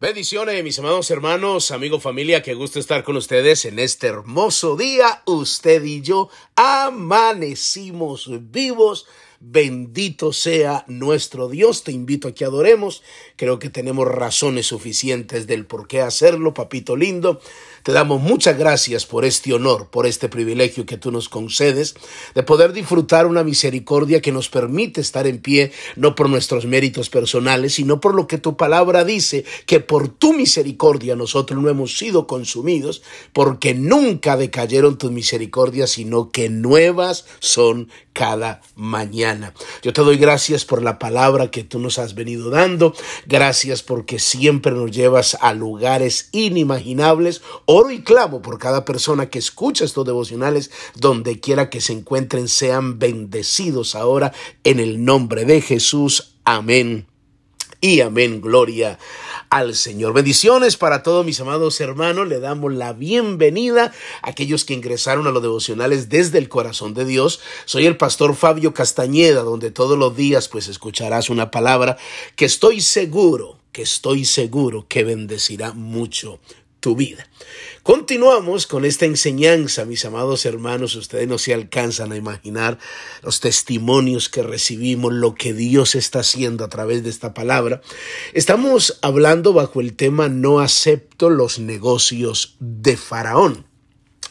Bendiciones, mis amados hermanos, amigo, familia, qué gusto estar con ustedes en este hermoso día. Usted y yo amanecimos vivos Bendito sea nuestro Dios. Te invito a que adoremos. Creo que tenemos razones suficientes del por qué hacerlo, papito lindo. Te damos muchas gracias por este honor, por este privilegio que tú nos concedes, de poder disfrutar una misericordia que nos permite estar en pie, no por nuestros méritos personales, sino por lo que tu palabra dice, que por tu misericordia nosotros no hemos sido consumidos, porque nunca decayeron tus misericordias, sino que nuevas son cada mañana. Yo te doy gracias por la palabra que tú nos has venido dando. Gracias porque siempre nos llevas a lugares inimaginables. Oro y clamo por cada persona que escucha estos devocionales, donde quiera que se encuentren, sean bendecidos ahora en el nombre de Jesús. Amén y amén. Gloria al Señor. Bendiciones para todos mis amados hermanos. Le damos la bienvenida a aquellos que ingresaron a los devocionales desde el corazón de Dios. Soy el pastor Fabio Castañeda, donde todos los días pues escucharás una palabra que estoy seguro, que estoy seguro que bendecirá mucho tu vida. Continuamos con esta enseñanza, mis amados hermanos. Ustedes no se alcanzan a imaginar los testimonios que recibimos, lo que Dios está haciendo a través de esta palabra. Estamos hablando bajo el tema No acepto los negocios de Faraón.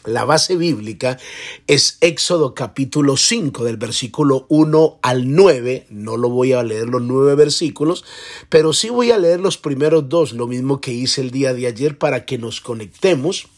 La base bíblica es Éxodo capítulo 5 del versículo 1 al 9. No lo voy a leer los nueve versículos, pero sí voy a leer los primeros dos, lo mismo que hice el día de ayer para que nos conectemos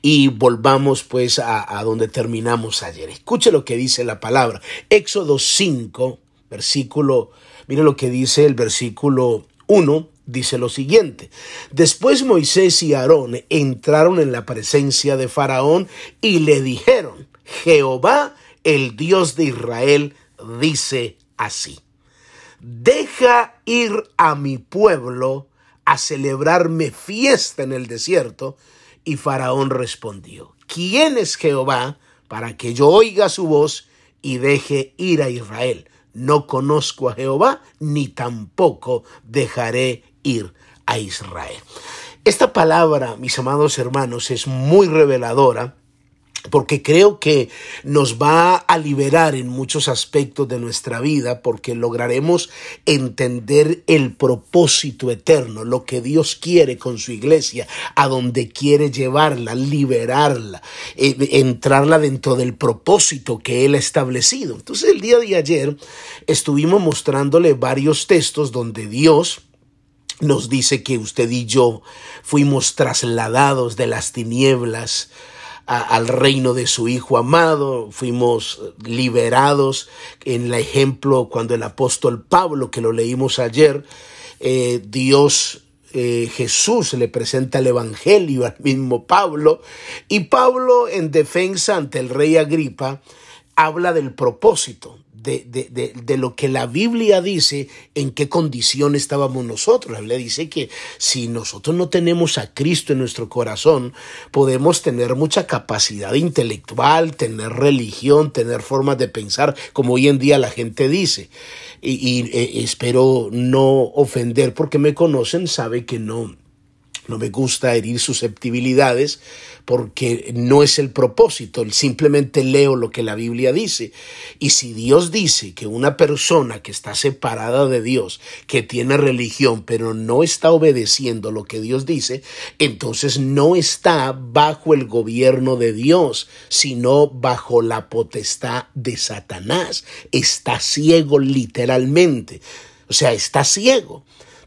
y volvamos pues a, a donde terminamos ayer. Escuche lo que dice la palabra. Éxodo 5, versículo, mire lo que dice el versículo 1 dice lo siguiente. Después Moisés y Aarón entraron en la presencia de Faraón y le dijeron, Jehová, el Dios de Israel, dice así, deja ir a mi pueblo a celebrarme fiesta en el desierto. Y Faraón respondió, ¿quién es Jehová para que yo oiga su voz y deje ir a Israel? No conozco a Jehová, ni tampoco dejaré ir a Israel. Esta palabra, mis amados hermanos, es muy reveladora porque creo que nos va a liberar en muchos aspectos de nuestra vida, porque lograremos entender el propósito eterno, lo que Dios quiere con su iglesia, a donde quiere llevarla, liberarla, eh, entrarla dentro del propósito que Él ha establecido. Entonces el día de ayer estuvimos mostrándole varios textos donde Dios nos dice que usted y yo fuimos trasladados de las tinieblas al reino de su Hijo amado, fuimos liberados en el ejemplo cuando el apóstol Pablo, que lo leímos ayer, eh, Dios eh, Jesús le presenta el Evangelio al mismo Pablo y Pablo en defensa ante el rey Agripa habla del propósito, de, lo que la Biblia dice, en qué condición estábamos nosotros. La Biblia dice que si nosotros no tenemos a Cristo en nuestro corazón, podemos tener mucha capacidad intelectual, tener religión, tener formas de pensar, como hoy en día la gente dice. Y, eh, espero no ofender porque me conocen, sabe que no no me gusta herir susceptibilidades porque no es el propósito, simplemente leo lo que la Biblia dice. Y si Dios dice que una persona que está separada de Dios, que tiene religión, pero no está obedeciendo lo que Dios dice, entonces no está bajo el gobierno de Dios, sino bajo la potestad de Satanás. Está ciego literalmente. O sea, está ciego.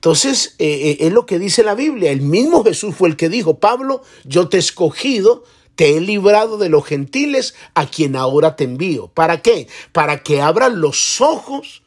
Entonces, eh, eh, es lo que dice la Biblia. El mismo Jesús fue el que dijo, Pablo, yo te he escogido, te he librado de los gentiles a quien ahora te envío. ¿Para qué? Para que abran los ojos,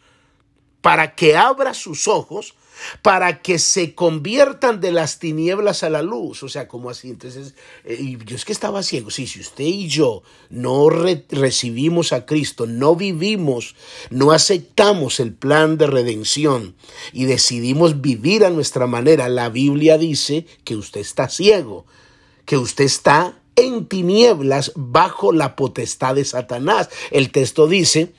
para que abra sus ojos para que se conviertan de las tinieblas a la luz. O sea, como así? Entonces, eh, yo es que estaba ciego. Sí, si usted y yo no recibimos a Cristo, no vivimos, no aceptamos el plan de redención y decidimos vivir a nuestra manera, la Biblia dice que usted está ciego, que usted está en tinieblas bajo la potestad de Satanás. El texto dice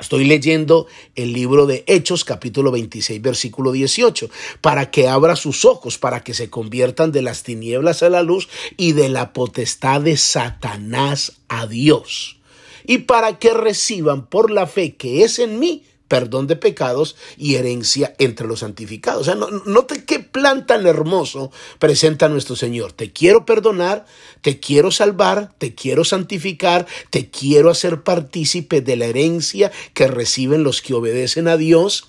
Estoy leyendo el libro de Hechos, capítulo 26, versículo 18, para que abra sus ojos, para que se conviertan de las tinieblas a la luz y de la potestad de Satanás a Dios, y para que reciban por la fe que es en mí perdón de pecados y herencia entre los santificados. O sea, no, note qué plan tan hermoso presenta nuestro Señor. Te quiero perdonar, te quiero salvar, te quiero santificar, te quiero hacer partícipe de la herencia que reciben los que obedecen a Dios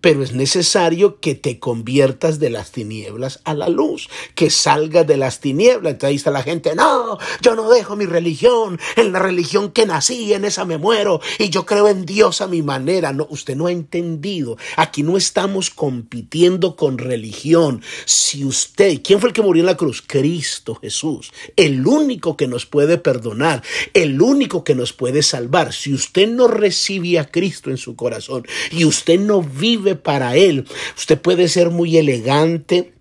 pero es necesario que te conviertas de las tinieblas a la luz, que salgas de las tinieblas. Entonces ahí está la gente, no, yo no dejo mi religión, en la religión que nací, en esa me muero, y yo creo en Dios a mi manera. No, usted no ha entendido. Aquí no estamos compitiendo con religión. Si usted, ¿quién fue el que murió en la cruz? Cristo Jesús, el único que nos puede perdonar, el único que nos puede salvar. Si usted no recibe a Cristo en su corazón y usted no vive para Él. Usted puede ser muy elegante,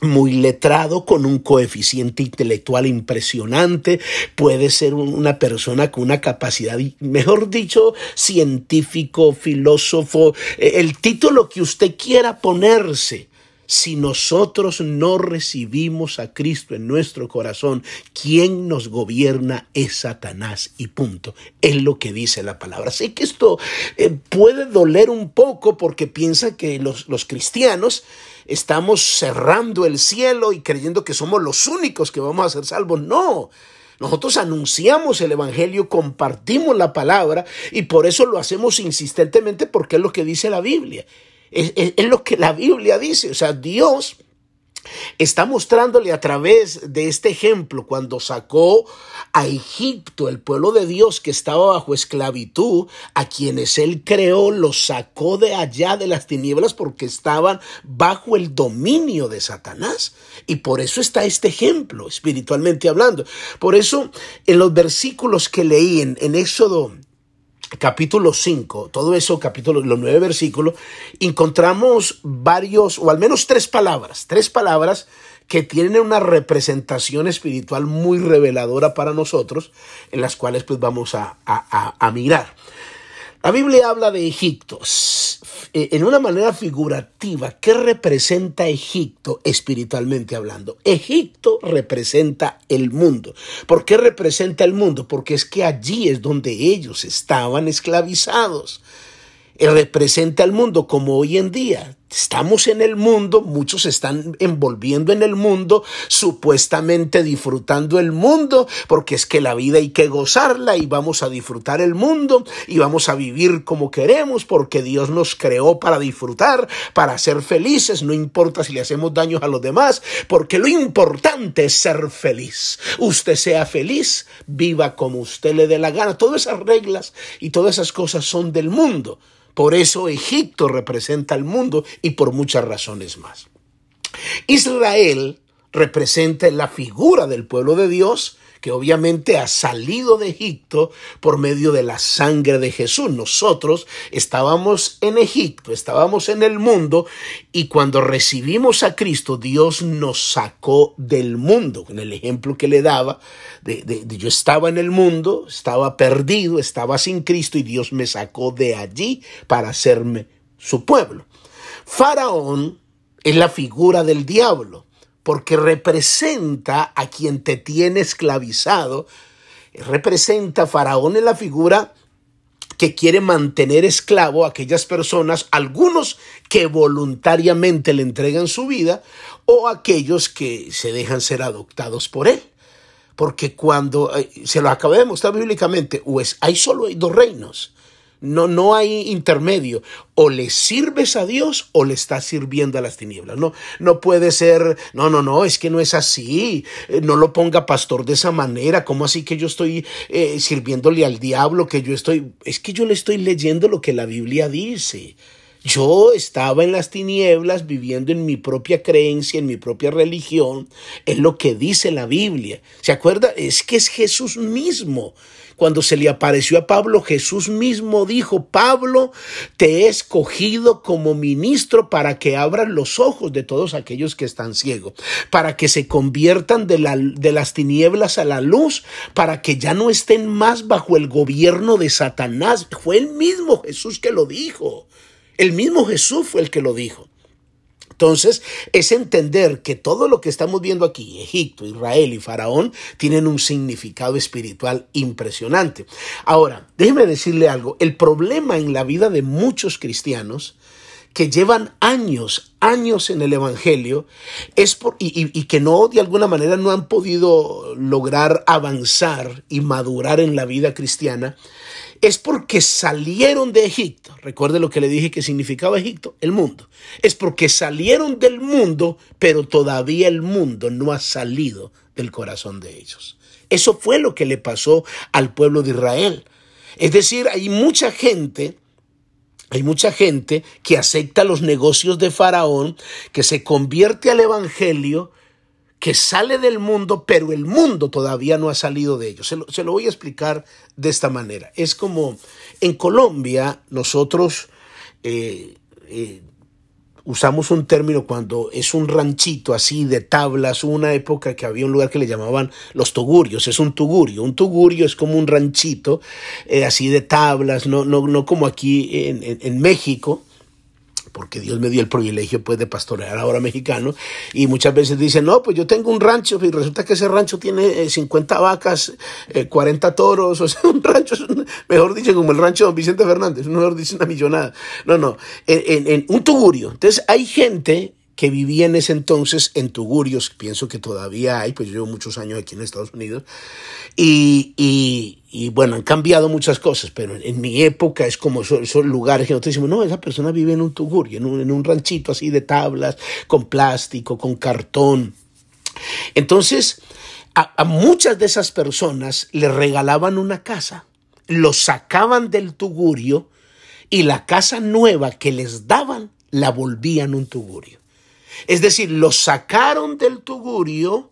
muy letrado, con un coeficiente intelectual impresionante, puede ser una persona con una capacidad, mejor dicho, científico, filósofo, eh, el título que usted quiera ponerse. Si nosotros no recibimos a Cristo en nuestro corazón, quien nos gobierna es Satanás y punto. Es lo que dice la palabra. Sé que esto eh, puede doler un poco porque piensa que los, los cristianos estamos cerrando el cielo y creyendo que somos los únicos que vamos a ser salvos. No. Nosotros anunciamos el Evangelio, compartimos la palabra y por eso lo hacemos insistentemente porque es lo que dice la Biblia. Es, lo que la Biblia dice. O sea, Dios está mostrándole a través de este ejemplo cuando sacó a Egipto, el pueblo de Dios que estaba bajo esclavitud, a quienes él creó, los sacó de allá de las tinieblas porque estaban bajo el dominio de Satanás. Y por eso está este ejemplo, espiritualmente hablando. Por eso, en los versículos que leí en, en Éxodo capítulo 5, todo eso, capítulo, los nueve versículos, encontramos varios, o al menos tres palabras, tres palabras que tienen una representación espiritual muy reveladora para nosotros, en las cuales pues vamos a, a, a mirar. La Biblia habla de Egipto eh, en una manera figurativa. ¿Qué representa Egipto espiritualmente hablando? Egipto representa el mundo. ¿Por qué representa el mundo? Porque es que allí es donde ellos estaban esclavizados. Eh, representa el mundo como hoy en día. Estamos en el mundo, muchos están envolviendo en el mundo, supuestamente disfrutando el mundo, porque es que la vida hay que gozarla y vamos a disfrutar el mundo y vamos a vivir como queremos, porque Dios nos creó para disfrutar, para ser felices, no importa si le hacemos daños a los demás, porque lo importante es ser feliz. Usted sea feliz, viva como usted le dé la gana. Todas esas reglas y todas esas cosas son del mundo. Por eso Egipto representa al mundo y por muchas razones más. Israel representa la figura del pueblo de Dios que obviamente ha salido de Egipto por medio de la sangre de Jesús. Nosotros estábamos en Egipto, estábamos en el mundo y cuando recibimos a Cristo, Dios nos sacó del mundo. En el ejemplo que le daba, de, yo estaba en el mundo, estaba perdido, estaba sin Cristo y Dios me sacó de allí para hacerme su pueblo. Faraón es la figura del diablo porque representa a quien te tiene esclavizado, representa Faraón en la figura que quiere mantener esclavo a aquellas personas, algunos que voluntariamente le entregan su vida o aquellos que se dejan ser adoptados por él. Porque cuando eh, se lo acabé de mostrar bíblicamente, pues hay solo dos reinos, no, no hay intermedio. O le sirves a Dios o le estás sirviendo a las tinieblas. No, no puede ser, no, no, no, es que no es así. Eh, no lo ponga pastor de esa manera. ¿Cómo así que yo estoy eh, sirviéndole al diablo? Que yo estoy, es que yo le estoy leyendo lo que la Biblia dice. Yo estaba en las tinieblas viviendo en mi propia creencia, en mi propia religión, es lo que dice la Biblia. ¿Se acuerda? Es que es Jesús mismo cuando se le apareció a Pablo, Jesús mismo dijo, Pablo, te he escogido como ministro para que abran los ojos de todos aquellos que están ciegos, para que se conviertan de, de las tinieblas a la luz, para que ya no estén más bajo el gobierno de Satanás. Fue el mismo Jesús que lo dijo. El mismo Jesús fue el que lo dijo. Entonces, es entender que todo lo que estamos viendo aquí, Egipto, Israel y Faraón, tienen un significado espiritual impresionante. Ahora, déjeme decirle algo, el problema en la vida de muchos cristianos que llevan años, años en el Evangelio, es por, y, y, que no, de alguna manera, no han podido lograr avanzar y madurar en la vida cristiana, es porque salieron de Egipto. Recuerde lo que le dije que significaba Egipto, el mundo. Es porque salieron del mundo, pero todavía el mundo no ha salido del corazón de ellos. Eso fue lo que le pasó al pueblo de Israel. Es decir, hay mucha gente hay mucha gente que acepta los negocios de Faraón, que se convierte al Evangelio, que sale del mundo, pero el mundo todavía no ha salido de ellos. Se lo, voy a explicar de esta manera. Es como en Colombia nosotros eh, eh, usamos un término cuando es un ranchito así de tablas, una época que había un lugar que le llamaban los tugurios, es un tugurio, un tugurio es como un ranchito eh, así de tablas, no, no, no como aquí en, en México, porque Dios me dio el privilegio pues de pastorear ahora mexicano y muchas veces dicen, no, pues yo tengo un rancho y resulta que ese rancho tiene 50 eh, vacas, 40 eh, toros, o sea, un rancho, mejor dicho, como el rancho de Don Vicente Fernández, mejor dice una millonada. No, no, en, en un tugurio. Entonces hay gente que vivía en ese entonces en Tugurios, pienso que todavía hay, pues yo llevo muchos años aquí en Estados Unidos, y, y, bueno, han cambiado muchas cosas, pero en, mi época es como esos, lugares que nosotros decimos, no, esa persona vive en un Tugurio, en un, en un ranchito así de tablas, con plástico, con cartón. Entonces, a, a muchas de esas personas le regalaban una casa, lo sacaban del Tugurio y la casa nueva que les daban la volvían un Tugurio. Es decir, lo sacaron del tugurio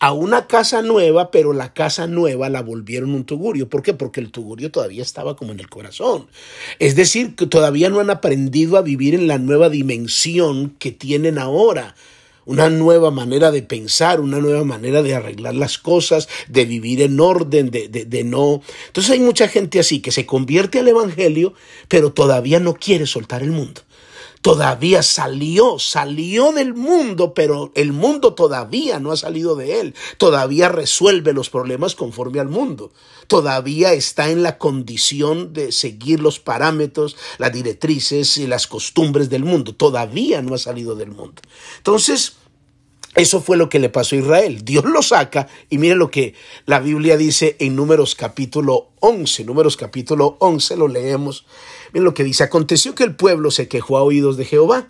a una casa nueva, pero la casa nueva la volvieron un tugurio. ¿Por qué? Porque el tugurio todavía estaba como en el corazón. Es decir, que todavía no han aprendido a vivir en la nueva dimensión que tienen ahora. Una nueva manera de pensar, una nueva manera de arreglar las cosas, de vivir en orden, de, de, de no. Entonces hay mucha gente así que se convierte al Evangelio, pero todavía no quiere soltar el mundo todavía salió, salió del mundo, pero el mundo todavía no ha salido de él, todavía resuelve los problemas conforme al mundo, todavía está en la condición de seguir los parámetros, las directrices y las costumbres del mundo, todavía no ha salido del mundo. Entonces, eso fue lo que le pasó a Israel. Dios lo saca y mire lo que la Biblia dice en Números capítulo 11. Números capítulo 11 lo leemos. Miren lo que dice. Aconteció que el pueblo se quejó a oídos de Jehová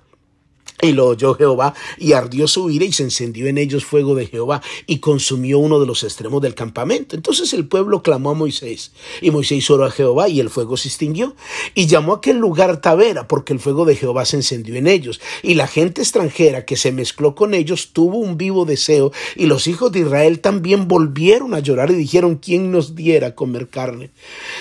y lo oyó Jehová, y ardió su ira, y se encendió en ellos fuego de Jehová, y consumió uno de los extremos del campamento. Entonces el pueblo clamó a Moisés, y Moisés oró a Jehová, y el fuego se extinguió, y llamó a aquel lugar Tavera, porque el fuego de Jehová se encendió en ellos. Y la gente extranjera que se mezcló con ellos tuvo un vivo deseo, y los hijos de Israel también volvieron a llorar y dijeron, ¿quién nos diera comer carne?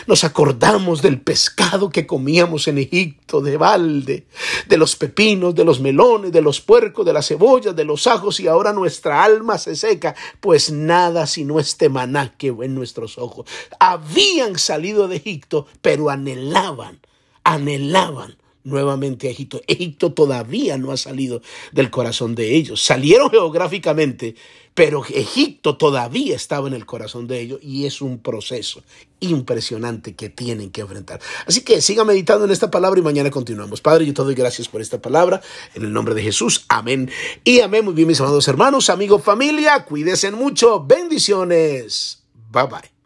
Nos acordamos del pescado que comíamos en Egipto, de balde, de los pepinos, de los melones, de los puercos, de las cebollas, de los ajos, y ahora nuestra alma se seca, pues nada sino este maná que en nuestros ojos. Habían salido de Egipto, pero anhelaban, anhelaban nuevamente a Egipto. Egipto todavía no ha salido del corazón de ellos. Salieron geográficamente, pero Egipto todavía estaba en el corazón de ellos y es un proceso impresionante que tienen que enfrentar. Así que siga meditando en esta palabra y mañana continuamos. Padre, yo te doy gracias por esta palabra en el nombre de Jesús. Amén. Y amén. Muy bien, mis amados hermanos, amigos, familia, cuídense mucho. Bendiciones. Bye bye.